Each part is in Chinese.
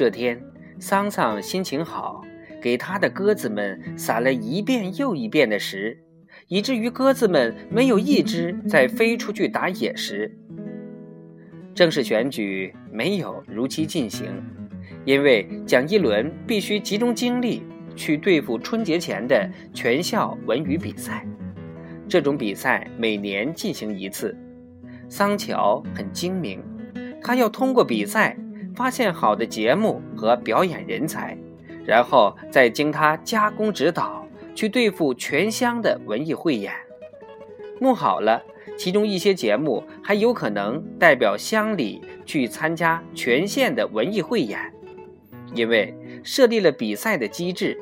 这天，桑桑心情好，给他的鸽子们撒了一遍又一遍的食，以至于鸽子们没有一只在飞出去打野食。正式选举没有如期进行，因为蒋一伦必须集中精力去对付春节前的全校文娱比赛。这种比赛每年进行一次。桑乔很精明，他要通过比赛发现好的节目和表演人才，然后再经他加工指导去对付全乡的文艺汇演。弄好了，其中一些节目还有可能代表乡里去参加全县的文艺汇演。因为设立了比赛的机制，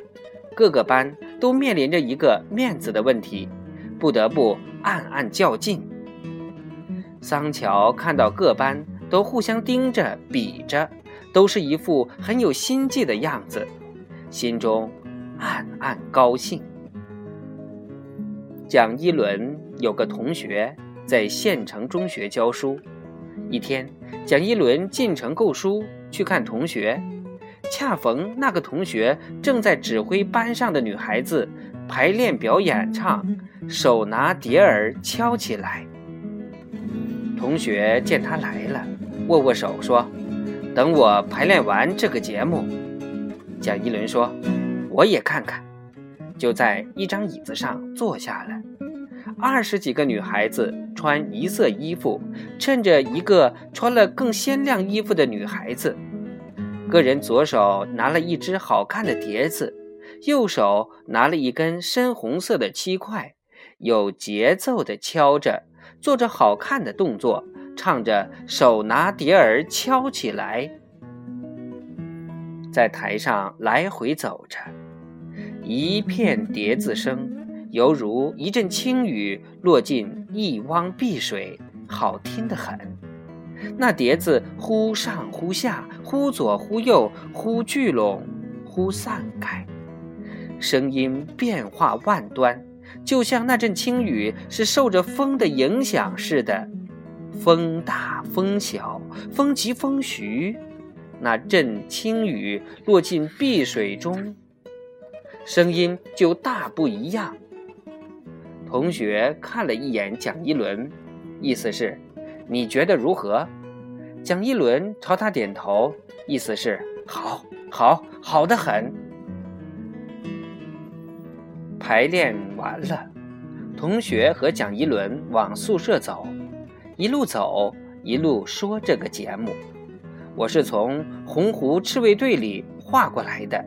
各个班都面临着一个面子的问题。不得不暗暗较劲。桑乔看到各班都互相盯着比着，都是一副很有心计的样子，心中暗暗高兴。蒋一伦有个同学在县城中学教书，一天，蒋一伦进城购书去看同学，恰逢那个同学正在指挥班上的女孩子排练表演唱。手拿碟儿敲起来。同学见他来了，握握手说：“等我排练完这个节目。”蒋一伦说：“我也看看。”就在一张椅子上坐下了。二十几个女孩子穿一色衣服，衬着一个穿了更鲜亮衣服的女孩子。个人左手拿了一只好看的碟子，右手拿了一根深红色的漆块。有节奏的敲着，做着好看的动作，唱着手拿碟儿敲起来，在台上来回走着，一片碟子声，犹如一阵轻雨落进一汪碧水，好听得很。那碟子忽上忽下，忽左忽右，忽聚拢，忽散开，声音变化万端。就像那阵轻雨是受着风的影响似的，风大风小，风急风徐，那阵轻雨落进碧水中，声音就大不一样。同学看了一眼蒋一伦，意思是你觉得如何？蒋一伦朝他点头，意思是好，好，好的很。排练完了，同学和蒋一伦往宿舍走，一路走一路说这个节目。我是从洪湖赤卫队里划过来的，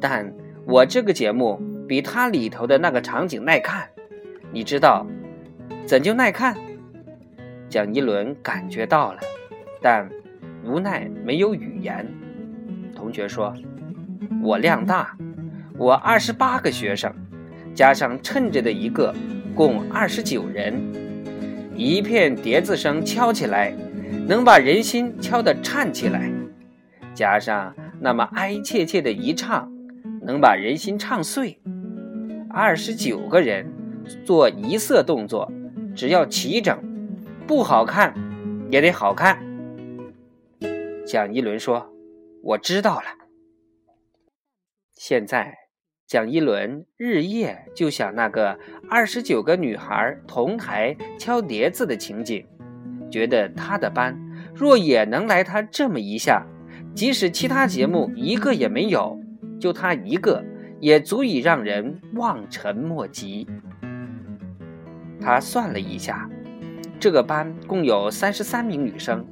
但我这个节目比它里头的那个场景耐看。你知道怎就耐看？蒋一伦感觉到了，但无奈没有语言。同学说：“我量大，我二十八个学生。”加上趁着的一个，共二十九人。一片碟子声敲起来，能把人心敲得颤起来；加上那么哀切切的一唱，能把人心唱碎。二十九个人做一色动作，只要齐整，不好看也得好看。蒋一伦说：“我知道了。”现在。蒋一伦日夜就想那个二十九个女孩同台敲碟子的情景，觉得他的班若也能来他这么一下，即使其他节目一个也没有，就他一个也足以让人望尘莫及。他算了一下，这个班共有三十三名女生，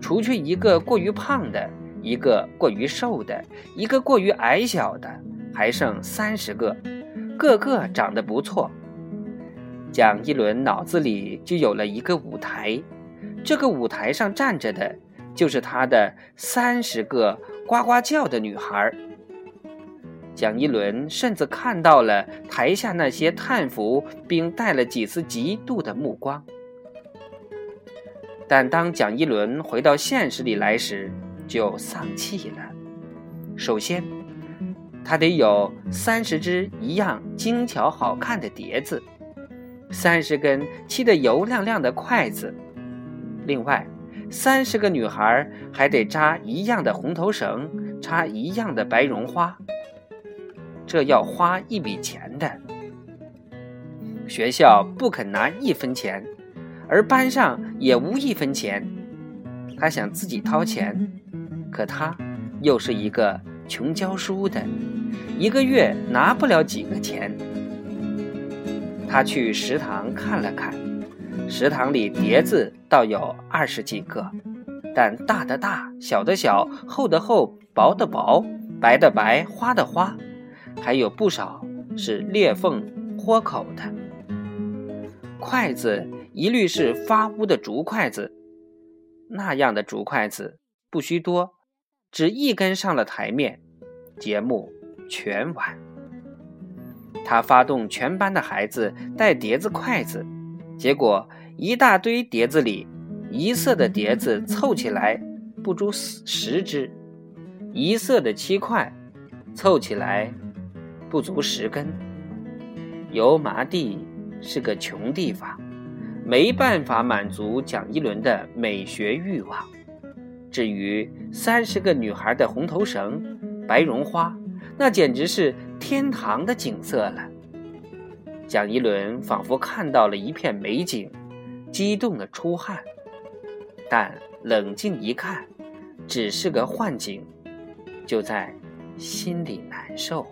除去一个过于胖的，一个过于瘦的，一个过于矮小的。还剩三十个，个个长得不错。蒋一伦脑子里就有了一个舞台，这个舞台上站着的，就是他的三十个呱呱叫的女孩。蒋一伦甚至看到了台下那些叹服并带了几丝嫉妒的目光。但当蒋一伦回到现实里来时，就丧气了。首先。他得有三十只一样精巧好看的碟子，三十根漆得油亮亮的筷子，另外三十个女孩还得扎一样的红头绳，插一样的白绒花，这要花一笔钱的。学校不肯拿一分钱，而班上也无一分钱。他想自己掏钱，可他又是一个穷教书的，一个月拿不了几个钱。他去食堂看了看，食堂里碟子倒有二十几个，但大的大，小的小，厚的厚，薄的薄，白的白，花的花，还有不少是裂缝豁口的。筷子一律是发乌的竹筷子，那样的竹筷子不需多，只一根上了台面，节目全完。他发动全班的孩子带碟子、筷子，结果一大堆碟子里，一色的碟子凑起来不足十十只，一色的七块凑起来不足十根。油麻地。是个穷地方，没办法满足蒋一伦的美学欲望。至于三十个女孩的红头绳、白绒花，那简直是天堂的景色了。蒋一伦仿佛看到了一片美景，激动的出汗。但冷静一看，只是个幻景，就在心里难受。